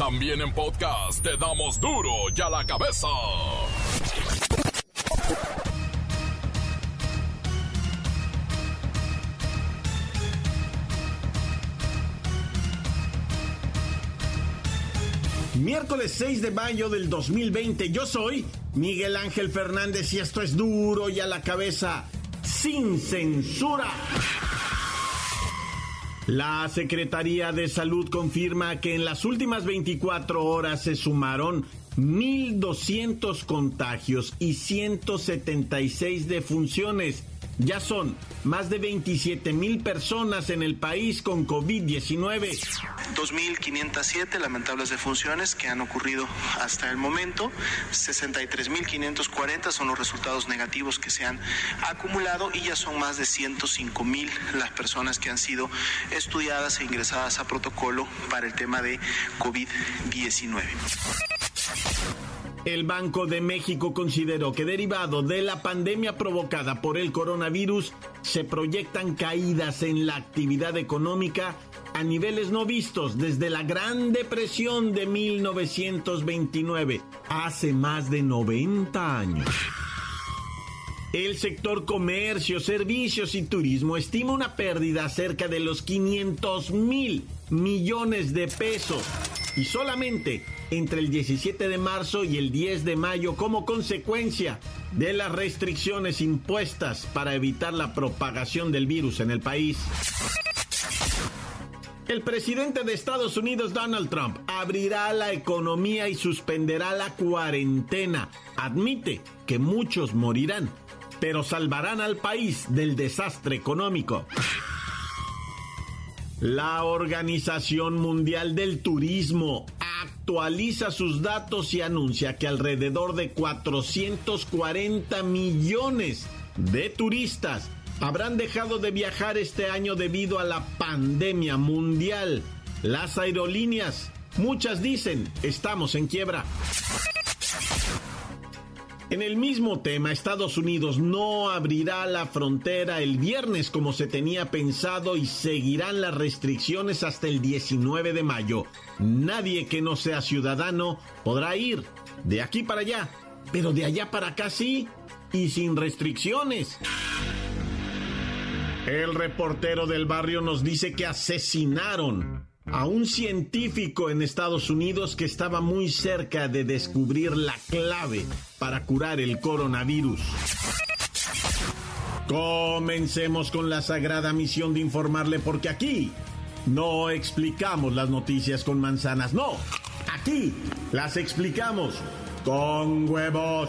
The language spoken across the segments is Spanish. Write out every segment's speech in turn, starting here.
También en podcast te damos duro y a la cabeza. Miércoles 6 de mayo del 2020, yo soy Miguel Ángel Fernández y esto es duro y a la cabeza, sin censura. La Secretaría de Salud confirma que en las últimas 24 horas se sumaron 1.200 contagios y 176 defunciones ya son más de 27 mil personas en el país con COVID-19. 2.507 lamentables defunciones que han ocurrido hasta el momento. 63.540 son los resultados negativos que se han acumulado y ya son más de 105 mil las personas que han sido estudiadas e ingresadas a protocolo para el tema de COVID-19. El Banco de México consideró que derivado de la pandemia provocada por el coronavirus, se proyectan caídas en la actividad económica a niveles no vistos desde la Gran Depresión de 1929, hace más de 90 años. El sector comercio, servicios y turismo estima una pérdida cerca de los 500 mil millones de pesos y solamente entre el 17 de marzo y el 10 de mayo como consecuencia de las restricciones impuestas para evitar la propagación del virus en el país. El presidente de Estados Unidos, Donald Trump, abrirá la economía y suspenderá la cuarentena. Admite que muchos morirán, pero salvarán al país del desastre económico. La Organización Mundial del Turismo actualiza sus datos y anuncia que alrededor de 440 millones de turistas habrán dejado de viajar este año debido a la pandemia mundial. Las aerolíneas, muchas dicen, estamos en quiebra. En el mismo tema, Estados Unidos no abrirá la frontera el viernes como se tenía pensado y seguirán las restricciones hasta el 19 de mayo. Nadie que no sea ciudadano podrá ir de aquí para allá, pero de allá para acá sí, y sin restricciones. El reportero del barrio nos dice que asesinaron a un científico en Estados Unidos que estaba muy cerca de descubrir la clave para curar el coronavirus. Comencemos con la sagrada misión de informarle porque aquí no explicamos las noticias con manzanas, no, aquí las explicamos con huevos.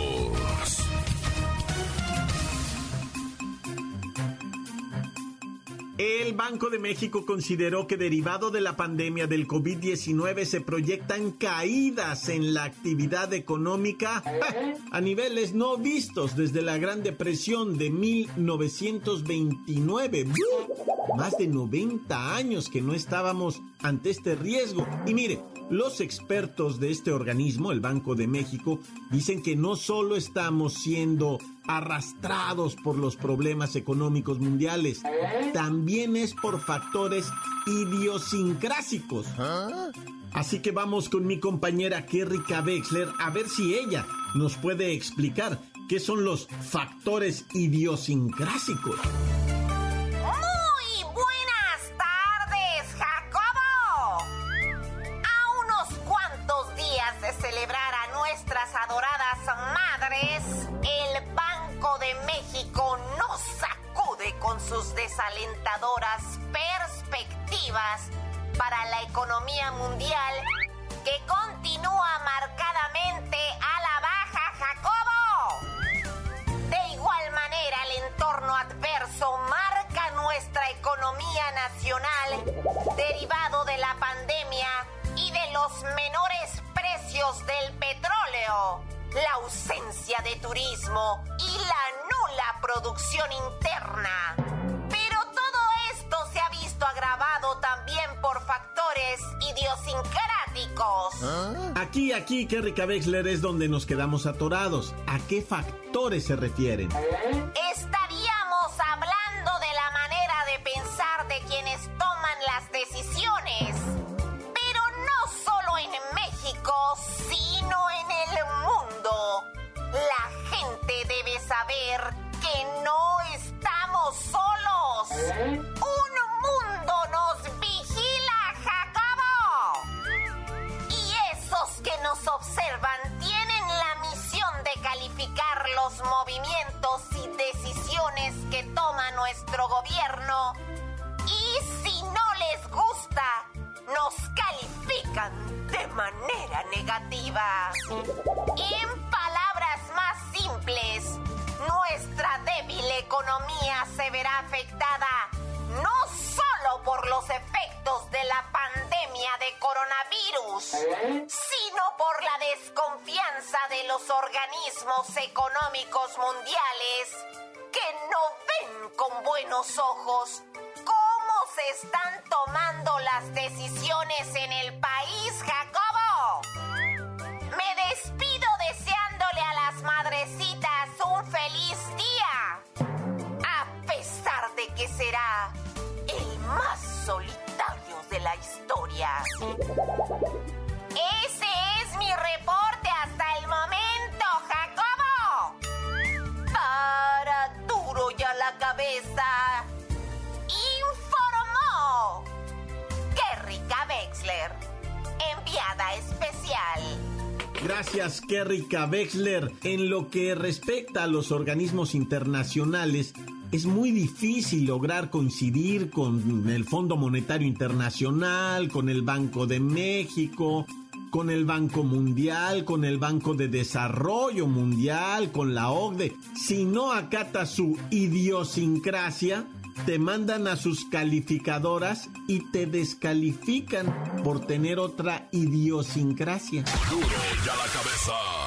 El Banco de México consideró que derivado de la pandemia del COVID-19 se proyectan caídas en la actividad económica a niveles no vistos desde la Gran Depresión de 1929. Más de 90 años que no estábamos ante este riesgo. Y mire, los expertos de este organismo, el Banco de México, dicen que no solo estamos siendo arrastrados por los problemas económicos mundiales, también es por factores idiosincrásicos. Así que vamos con mi compañera Kerrika Wexler a ver si ella nos puede explicar qué son los factores idiosincrásicos. Sus desalentadoras perspectivas para la economía mundial que continúa marcadamente a la baja, Jacobo. De igual manera, el entorno adverso marca nuestra economía nacional derivado de la pandemia y de los menores precios del petróleo, la ausencia de turismo y la producción interna. Agravado también por factores idiosincráticos. Aquí, aquí, Kerry Wexler, es donde nos quedamos atorados. ¿A qué factores se refieren? Estaríamos hablando de la manera de pensar de quienes toman las decisiones. Pero no solo en México, sino en el mundo. La gente debe saber manera negativa. En palabras más simples, nuestra débil economía se verá afectada no solo por los efectos de la pandemia de coronavirus, sino por la desconfianza de los organismos económicos mundiales que no ven con buenos ojos cómo se están tomando las decisiones en el país, Me despido deseándole a las madrecitas un feliz día, a pesar de que será el más solitario de la historia. Ese es mi reporte hasta el momento, Jacobo. Para duro ya la cabeza. Informó Kerrika Wexler, enviada especial. Gracias, Kerry Wexler. En lo que respecta a los organismos internacionales, es muy difícil lograr coincidir con el Fondo Monetario Internacional, con el Banco de México, con el Banco Mundial, con el Banco de Desarrollo Mundial, con la OCDE. Si no acata su idiosincrasia, te mandan a sus calificadoras y te descalifican por tener otra idiosincrasia. Duro ya la cabeza.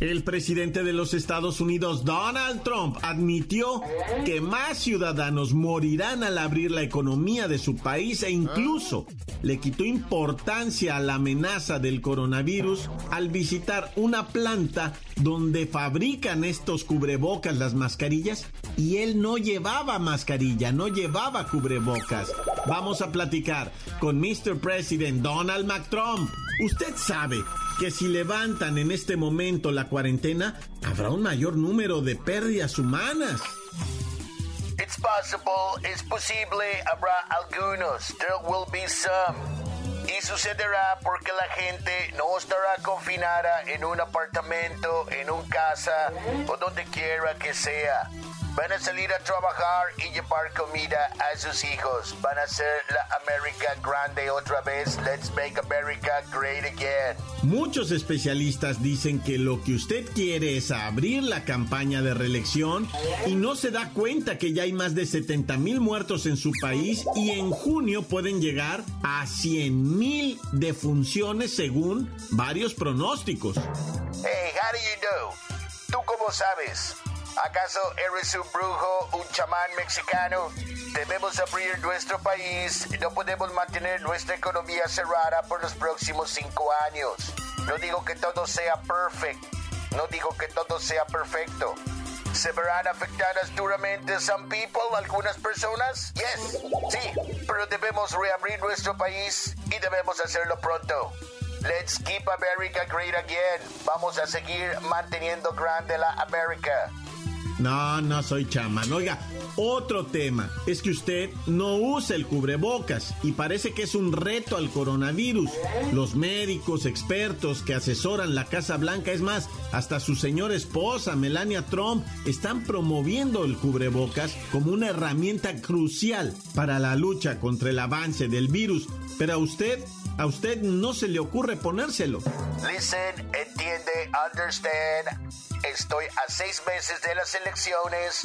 El presidente de los Estados Unidos, Donald Trump, admitió que más ciudadanos morirán al abrir la economía de su país e incluso le quitó importancia a la amenaza del coronavirus al visitar una planta donde fabrican estos cubrebocas, las mascarillas, y él no llevaba mascarilla, no llevaba cubrebocas. Vamos a platicar con Mr. President Donald McTrump. Usted sabe que si levantan en este momento la cuarentena, habrá un mayor número de pérdidas humanas. It's possible, es posible, habrá algunos, there will be some. Y sucederá porque la gente no estará confinada en un apartamento, en un casa o donde quiera que sea. Van a salir a trabajar y llevar comida a sus hijos. Van a hacer la América grande otra vez. Let's make America great again. Muchos especialistas dicen que lo que usted quiere es abrir la campaña de reelección y no se da cuenta que ya hay más de 70 mil muertos en su país y en junio pueden llegar a 100 mil defunciones según varios pronósticos. Hey, how do you know? ¿Tú cómo sabes? ¿Acaso eres un brujo, un chamán mexicano? Debemos abrir nuestro país. No podemos mantener nuestra economía cerrada por los próximos cinco años. No digo que todo sea perfecto. No digo que todo sea perfecto. ¿Se verán afectadas duramente some people, algunas personas? Yes, sí, pero debemos reabrir nuestro país y debemos hacerlo pronto. Let's keep America great again. Vamos a seguir manteniendo grande la América. No, no soy chamán. Oiga, otro tema es que usted no usa el cubrebocas y parece que es un reto al coronavirus. Los médicos, expertos que asesoran la Casa Blanca, es más, hasta su señora esposa, Melania Trump, están promoviendo el cubrebocas como una herramienta crucial para la lucha contra el avance del virus. Pero a usted, a usted no se le ocurre ponérselo. Listen, entiende, understand. Estoy a seis meses de las elecciones.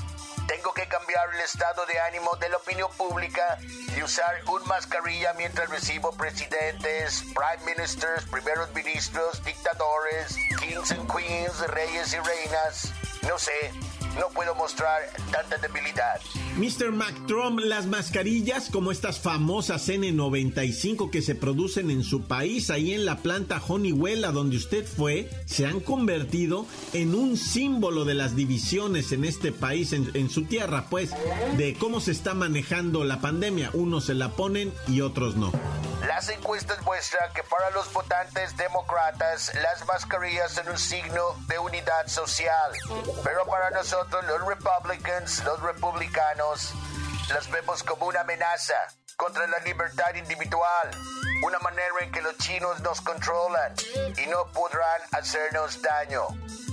Tengo que cambiar el estado de ánimo de la opinión pública y usar un mascarilla mientras recibo presidentes, prime ministers, primeros ministros, dictadores, kings and queens, reyes y reinas. no sé, no puedo mostrar tanta debilidad. Mr. McTrump, las mascarillas como estas famosas N95 que se producen en su país, ahí en la planta Honeywell, a donde usted fue, se han convertido en un símbolo de las divisiones en este país, en, en su tierra, pues, de cómo se está manejando la pandemia. Unos se la ponen y otros no. Las encuestas muestran que para los votantes demócratas las mascarillas son un signo de unidad social, pero para nosotros los republicans, los republicanos, las vemos como una amenaza contra la libertad individual, una manera en que los chinos nos controlan y no podrán hacernos daño.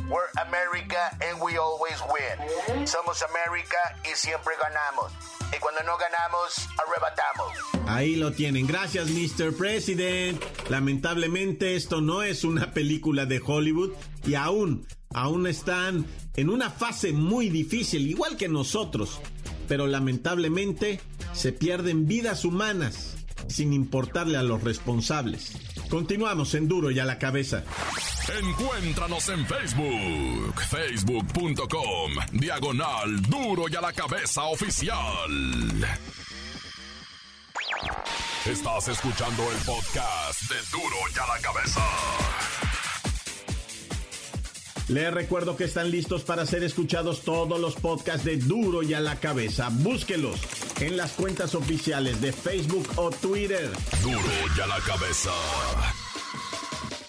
We're America and we always win. Somos América y siempre ganamos. Y cuando no ganamos, arrebatamos. Ahí lo tienen. Gracias, Mr. President. Lamentablemente esto no es una película de Hollywood y aún, aún están en una fase muy difícil, igual que nosotros. Pero lamentablemente se pierden vidas humanas sin importarle a los responsables. Continuamos en Duro y a la cabeza. Encuéntranos en Facebook, facebook.com, diagonal Duro y a la cabeza oficial. Estás escuchando el podcast de Duro y a la cabeza. Les recuerdo que están listos para ser escuchados todos los podcasts de Duro y a la cabeza. Búsquelos en las cuentas oficiales de Facebook o Twitter. Duro y a la cabeza.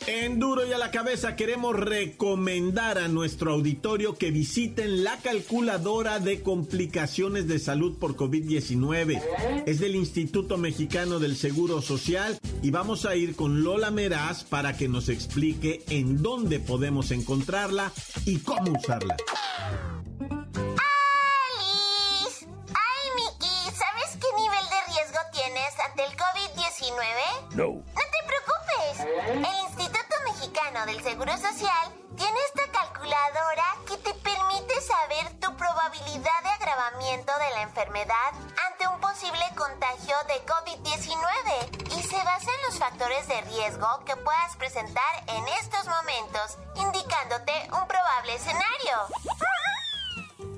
En Duro y a la cabeza queremos recomendar a nuestro auditorio que visiten la calculadora de complicaciones de salud por COVID-19. Es del Instituto Mexicano del Seguro Social y vamos a ir con Lola Meraz para que nos explique en dónde podemos encontrarla y cómo usarla. ¡Alice! ¡Ay, Miki! ¿Sabes qué nivel de riesgo tienes ante el COVID-19? No. No te preocupes. El Del Seguro Social tiene esta calculadora que te permite saber tu probabilidad de agravamiento de la enfermedad ante un posible contagio de COVID-19 y se basa en los factores de riesgo que puedas presentar en estos momentos, indicándote un probable escenario.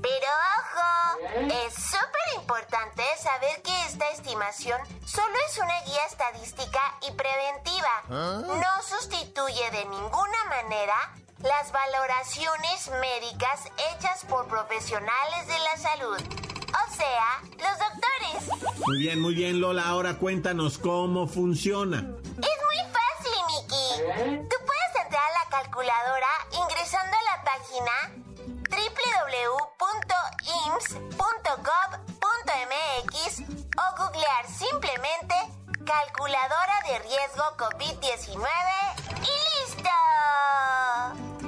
Pero ojo, es súper importante saber que esta estimación solo es una guía estadística y preventiva. No sustituye de ninguna manera las valoraciones médicas hechas por profesionales de la salud. O sea, los doctores. Muy bien, muy bien Lola, ahora cuéntanos cómo funciona. Es muy fácil, Miki. Tú puedes entrar a la calculadora ingresando a la página www.ims.gov.mx o googlear simplemente calculadora de riesgo COVID-19 y listo.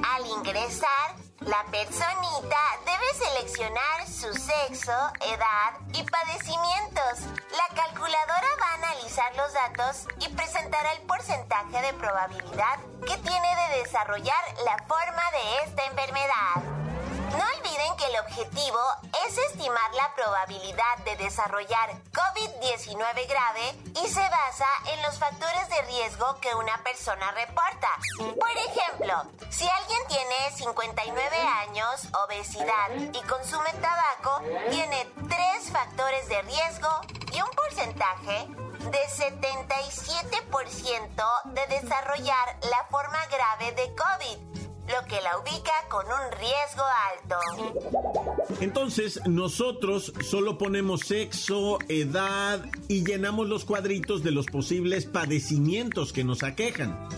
Al ingresar, la personita debe seleccionar su sexo, edad y padecimientos. La calculadora va a analizar los datos y presentará el porcentaje de probabilidad que tiene de desarrollar la forma de esta enfermedad. No olviden que el objetivo es estimar la probabilidad de desarrollar COVID-19 grave y se basa en los factores de riesgo que una persona reporta. Por ejemplo, si alguien tiene 59 años, obesidad y consume tabaco, tiene tres factores de riesgo y un porcentaje de 77% de desarrollar la forma grave de COVID lo que la ubica con un riesgo alto. Entonces, nosotros solo ponemos sexo, edad y llenamos los cuadritos de los posibles padecimientos que nos aquejan.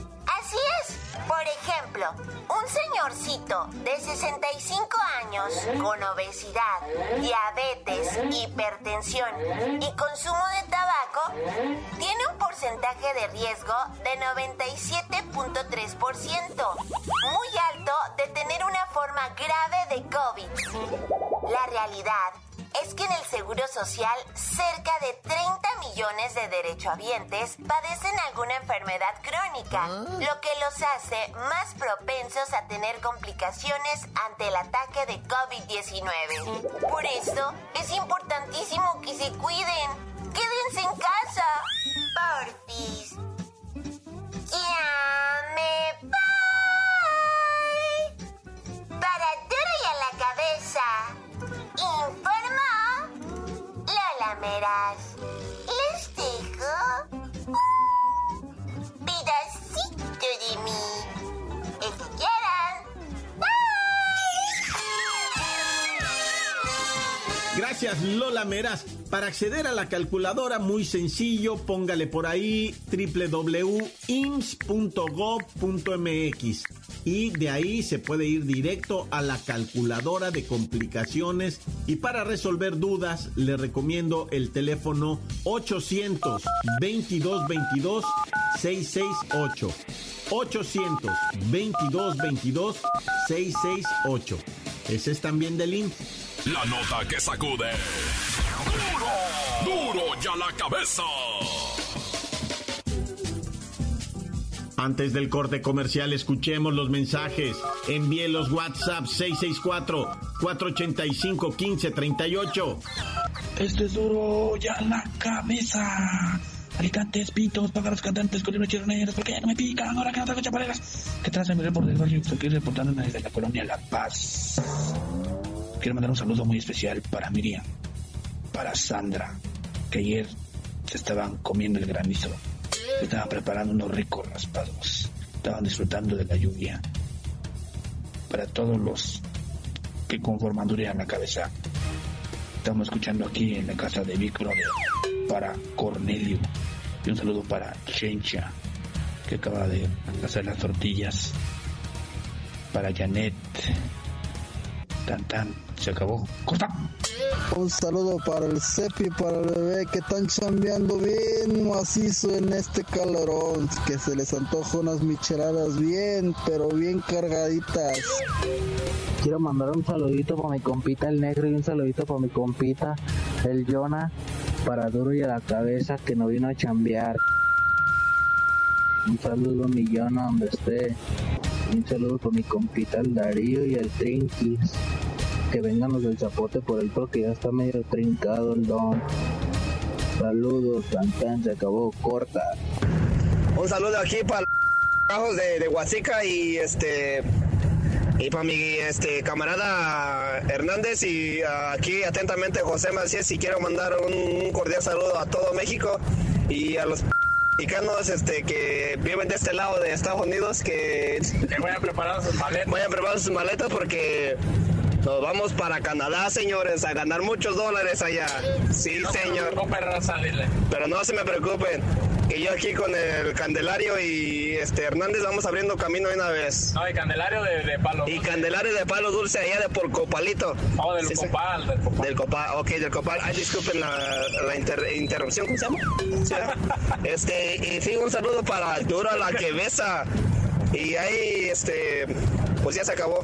Ejemplo, un señorcito de 65 años con obesidad, diabetes, hipertensión y consumo de tabaco tiene un porcentaje de riesgo de 97.3%, muy alto de tener una forma grave de COVID. La realidad es que en el Seguro Social cerca de 30 millones de derechohabientes padecen alguna enfermedad crónica, lo que los hace más propensos a tener complicaciones ante el ataque de COVID-19. Por eso es importantísimo que se cuiden. Quédense en casa. Porfis. Palameras. Les dejo pedacito de mí. Gracias Lola Meras. Para acceder a la calculadora, muy sencillo, póngale por ahí www.ims.gov.mx y de ahí se puede ir directo a la calculadora de complicaciones. Y para resolver dudas le recomiendo el teléfono 800 22 22 668 800 22 22 668 ese es también del IMSS La nota que sacude. ¡Duro! ¡Duro ya la cabeza! Antes del corte comercial, escuchemos los mensajes. Envíe los WhatsApp 664-485-1538. Este es duro ya la cabeza. Alicantes, pitos, pájaros cantantes, colibres chironeros, ¿por qué no me pican ahora que no traigo chapareras? ¿Qué traes en mi reporte del barrio? Estoy reportando desde la colonia La Paz. Quiero mandar un saludo muy especial para Miriam, para Sandra, que ayer se estaban comiendo el granizo. Se estaban preparando unos ricos raspados. Estaban disfrutando de la lluvia. Para todos los que conforman ya la cabeza. Estamos escuchando aquí en la casa de Big Brother para Cornelio y un saludo para Chencha que acaba de hacer las tortillas para Janet tan tan se acabó corta Un saludo para el Cepi y para el bebé que están chambeando bien macizo en este calorón. Que se les antoja unas micheladas bien, pero bien cargaditas. Quiero mandar un saludito para mi compita el negro y un saludito para mi compita el Jonah para duro y a la cabeza que no vino a chambear. Un saludo a mi Jonah donde esté. Un saludo para mi compita el Darío y el Trinkis. Que vengan los del zapote por el porque ya está medio trincado el don. Saludos, tan se acabó corta. Un saludo aquí para los de, de Huasica y este y para mi este camarada Hernández y uh, aquí atentamente José Macías y quiero mandar un cordial saludo a todo México y a los mexicanos este que viven de este lado de Estados Unidos que, Que vayan preparando sus maletas. vayan preparando sus maletas porque nos vamos para Canadá, señores, a ganar muchos dólares allá. Sí, No señor. raza, dile. Pero no se me preocupen, que yo aquí con el Candelario y este Hernández vamos abriendo camino de una vez. No, y Candelario de, de palo. Y Candelario de palo dulce allá de por Copalito. Oh, del Sí, sí. copal, del copal. Del Copal, ok, del Copal. Ay, disculpen la, la inter- interrupción, ¿cómo se llama? Sí, este, y sí, un saludo para Duro a la que besa. Y ahí, este, pues ya se acabó.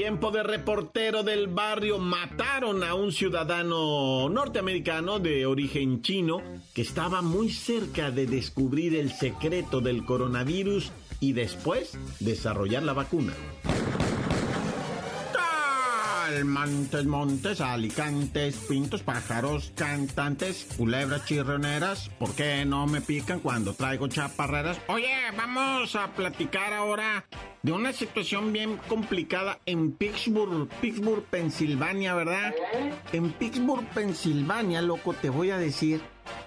Tiempo de reportero del barrio. Mataron a un ciudadano norteamericano de origen chino que estaba muy cerca de descubrir el secreto del coronavirus y después desarrollar la vacuna. Montes, montes, alicantes, pintos, pájaros, cantantes, culebras chirroneras. ¿Por qué no me pican cuando traigo chaparreras? Oye, vamos a platicar ahora de una situación bien complicada en Pittsburgh, Pittsburgh, Pensilvania, ¿verdad? En Pittsburgh, Pensilvania, loco, te voy a decir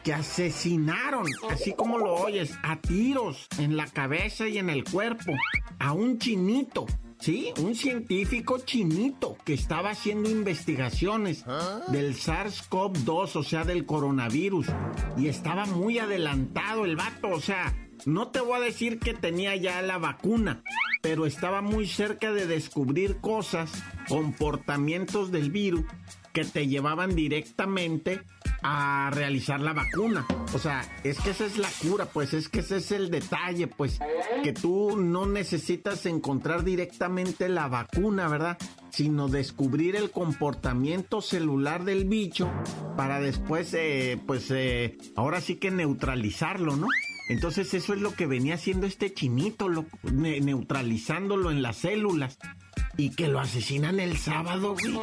que asesinaron, así como lo oyes, a tiros en la cabeza y en el cuerpo, a un chinito. Sí, un científico chinito que estaba haciendo investigaciones del SARS-CoV-2, o sea, del coronavirus. Y estaba muy adelantado el vato, o sea, no te voy a decir que tenía ya la vacuna, pero estaba muy cerca de descubrir cosas, comportamientos del virus que te llevaban directamente a realizar la vacuna. O sea, es que esa es la cura, pues es que ese es el detalle, pues que tú no necesitas encontrar directamente la vacuna, ¿verdad? Sino descubrir el comportamiento celular del bicho para después, eh, pues, eh, ahora sí que neutralizarlo, ¿no? Entonces eso es lo que venía haciendo este chinito, lo- ne- neutralizándolo en las células. Y que lo asesinan el sábado, güey.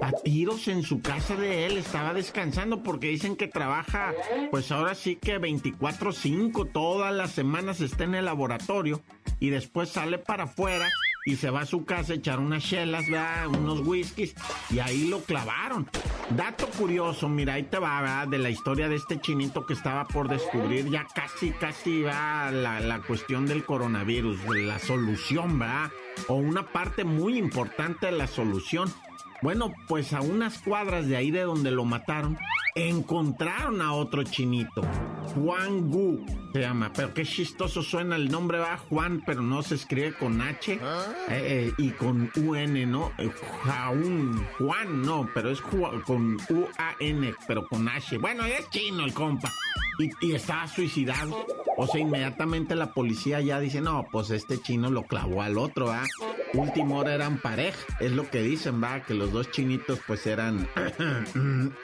A tiros en su casa de él, estaba descansando porque dicen que trabaja, pues ahora sí que 24/5, todas las semanas está en el laboratorio y después sale para afuera y se va a su casa a echar unas chelas, unos whiskies, y ahí lo clavaron. Dato curioso, mira, ahí te va, ¿verdad? De la historia de este chinito que estaba por descubrir, ya casi, casi va la, la cuestión del coronavirus, la solución, ¿verdad? O una parte muy importante de la solución. Bueno, pues a unas cuadras de ahí de donde lo mataron, encontraron a otro chinito. Juan Gu se llama, pero qué chistoso suena el nombre, va Juan, pero no se escribe con H eh, eh, y con UN, ¿no? Eh, Juan, Juan, no, pero es con U-A-N, pero con H. Bueno, es chino el compa. Y, estaba suicidado. O sea, inmediatamente la policía ya dice, no, pues este chino lo clavó al otro, ¿va? Último hora eran pareja, es lo que dicen, va, que los dos chinitos pues eran,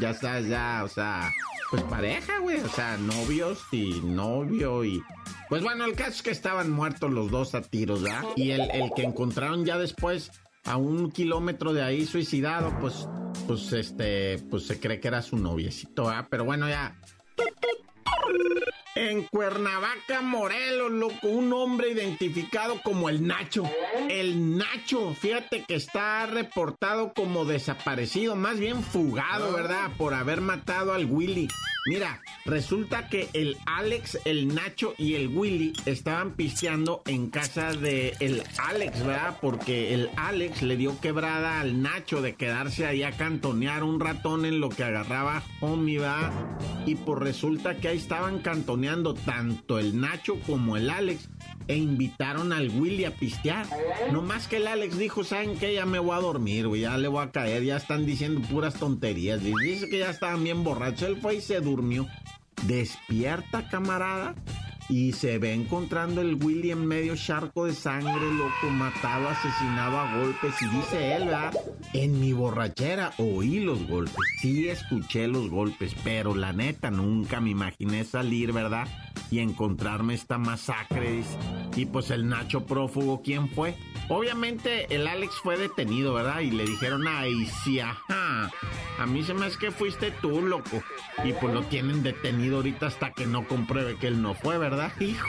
ya sabes, ya, o sea, pues pareja, güey, o sea, novios y novio y... Pues bueno, el caso es que estaban muertos los dos a tiros, ¿verdad? Y el, el que encontraron ya después a un kilómetro de ahí suicidado, pues, pues este, pues se cree que era su noviecito, ¿verdad? Pero bueno, ya... En Cuernavaca, Morelos, loco, un hombre identificado como el Nacho. El Nacho, fíjate que está reportado como desaparecido, más bien fugado, ¿verdad? Por haber matado al Willy. Mira, resulta que el Alex, el Nacho y el Willy estaban pisteando en casa de el Alex, ¿verdad? Porque el Alex le dio quebrada al Nacho de quedarse ahí a cantonear un ratón en lo que agarraba homie, ¿verdad? Y pues resulta que ahí estaban cantoneando tanto el Nacho como el Alex e invitaron al Willy a pistear. No más que el Alex dijo, ¿saben qué? Ya me voy a dormir, güey, ya le voy a caer, ya están diciendo puras tonterías. Dice que ya estaban bien borrachos. Él fue y se durmió. Despierta, camarada. Y se ve encontrando el Willy en medio charco de sangre, loco, matado, asesinado a golpes. Y dice él, ¿verdad? En mi borrachera oí los golpes. Sí escuché los golpes, pero la neta nunca me imaginé salir, ¿verdad? Y encontrarme esta masacre. Y pues el Nacho prófugo, ¿quién fue? Obviamente el Alex fue detenido, ¿verdad? Y le dijeron, ay, sí, ajá. A mí se me hace que fuiste tú, loco. Y pues lo tienen detenido ahorita hasta que no compruebe que él no fue, ¿verdad? Hijo.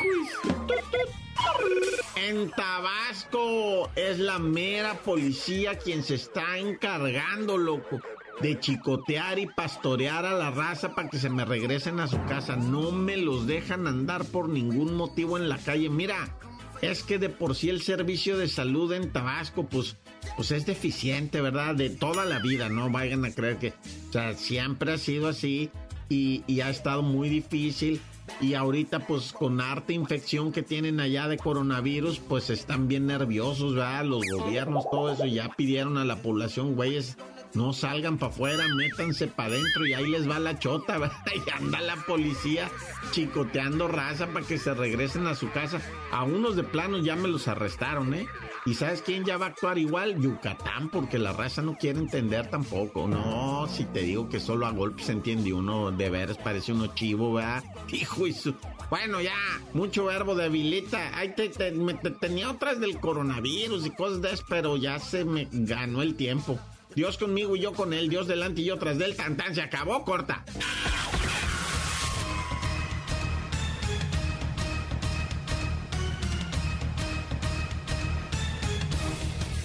En Tabasco es la mera policía quien se está encargando, loco, de chicotear y pastorear a la raza para que se me regresen a su casa. No me los dejan andar por ningún motivo en la calle. Mira, es que de por sí el servicio de salud en Tabasco, pues, pues es deficiente, ¿verdad? De toda la vida, no vayan a creer que, o sea, siempre ha sido así y, y ha estado muy difícil. Y ahorita, pues con harta infección que tienen allá de coronavirus, pues están bien nerviosos, ¿verdad? Los gobiernos, todo eso, ya pidieron a la población, güeyes, no salgan para afuera, métanse para adentro y ahí les va la chota. Y anda la policía chicoteando raza para que se regresen a su casa. A unos de plano ya me los arrestaron, ¿eh? ¿Y sabes quién ya va a actuar igual? Yucatán, porque la raza no quiere entender tampoco. No, si te digo que solo a golpes entiende uno, de veras parece uno chivo, ¿verdad? Hijo y su... Bueno, ya, mucho verbo debilita. Ay, te, tenía otras del coronavirus y cosas de eso, pero ya se me ganó el tiempo. Dios conmigo y yo con él, Dios delante y yo tras del tantán, se acabó, corta.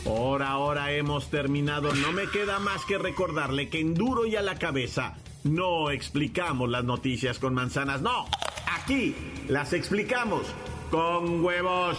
Por ahora hemos terminado. No me queda más que recordarle que en duro y a la cabeza no explicamos las noticias con manzanas. No, aquí las explicamos con huevos.